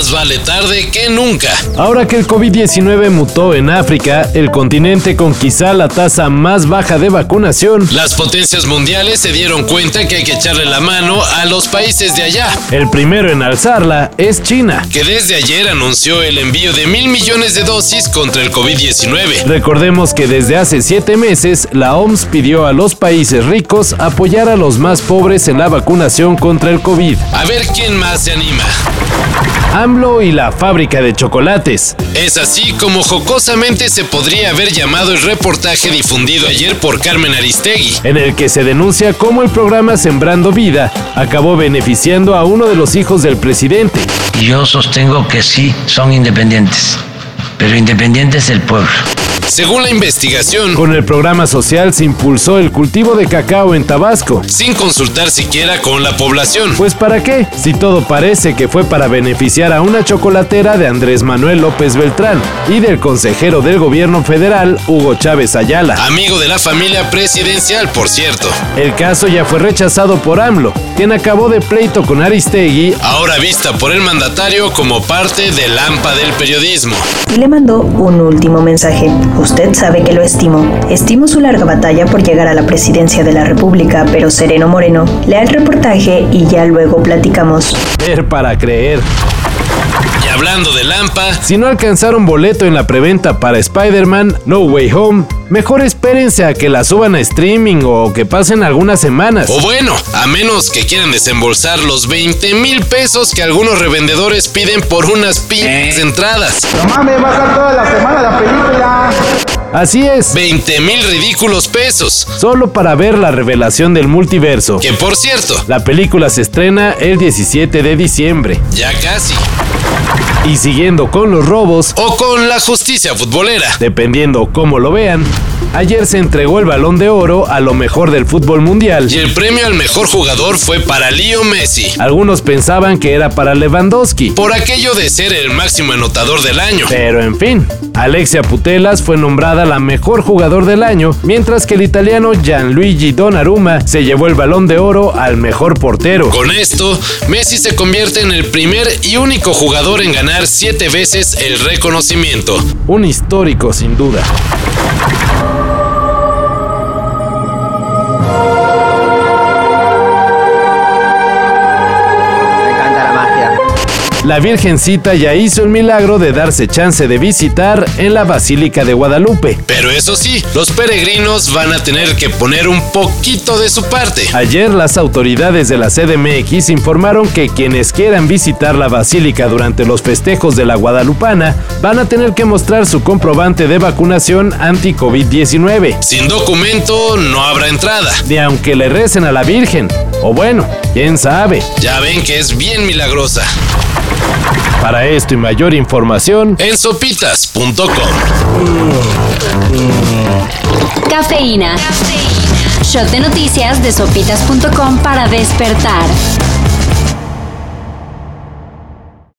Más vale tarde que nunca. Ahora que el COVID-19 mutó en África, el continente con quizá la tasa más baja de vacunación, Las potencias mundiales se dieron cuenta que hay que echarle la mano a los países de allá, el primero en alzarla es China. que desde ayer anunció el envío de mil millones de dosis contra el COVID-19. Recordemos que desde hace siete meses la OMS pidió a los países ricos apoyar a los más pobres en la vacunación contra el COVID. A ver quién más se anima. AMLO y la fábrica de chocolates. Es así como jocosamente se podría haber llamado el reportaje difundido ayer por Carmen Aristegui. en el que se denuncia cómo el programa Sembrando Vida acabó beneficiando a uno de los hijos del presidente. Y yo sostengo que sí son independientes, pero independiente es el pueblo. Según la investigación, Con el programa social se impulsó el cultivo de cacao en Tabasco. sin consultar siquiera con la población. Pues para qué, si todo parece que fue para beneficiar a una chocolatera de Andrés Manuel López Beltrán y del consejero del gobierno federal Hugo Chávez Ayala. Amigo de la familia presidencial, por cierto. El caso ya fue rechazado por AMLO, quien acabó de pleito con Aristegui Ahora vista por el mandatario como parte del AMPA del periodismo. y le mandó un último mensaje. Usted sabe que lo estimo. Estimo su larga batalla por llegar a la presidencia de la República, pero sereno moreno. Lea el reportaje y ya luego platicamos. ver para creer. Y hablando del AMPA, Si no alcanzaron boleto en la preventa para Spider-Man No Way Home, mejor espérense a que la suban a streaming o que pasen algunas semanas. o bueno, a menos que quieran desembolsar los 20 mil pesos que algunos revendedores piden por unas pinches entradas. No mames, va a estar toda la semana la película. Así es, 20 mil ridículos pesos. solo para ver la revelación del multiverso. Que por cierto, La película se estrena el 17 de diciembre. ya casi. Y siguiendo con los robos, O con la justicia futbolera. dependiendo cómo lo vean, ayer se entregó el balón de oro a lo mejor del fútbol mundial. Y el premio al mejor jugador fue para Leo Messi. Algunos pensaban que era para Lewandowski. Por aquello de ser el máximo anotador del año. Pero en fin, Alexia Putelas fue nombrada la mejor jugador del año, mientras que el italiano Gianluigi Donnarumma se llevó el balón de oro al mejor portero. Con esto, Messi se convierte en el primer y único jugador en ganar siete veces el reconocimiento. Un histórico sin duda. La Virgencita ya hizo el milagro de darse chance de visitar en la Basílica de Guadalupe. Pero eso sí, los peregrinos van a tener que poner un poquito de su parte. Ayer las autoridades de la CDMX informaron que quienes quieran visitar la basílica durante los festejos de la Guadalupana van a tener que mostrar su comprobante de vacunación anti-COVID-19. Sin documento no habrá entrada. De aunque le recen a la Virgen. O bueno, quién sabe. Ya ven que es bien milagrosa. Para esto y mayor información, En sopitas.com. Cafeína. Shot de noticias de sopitas.com para despertar.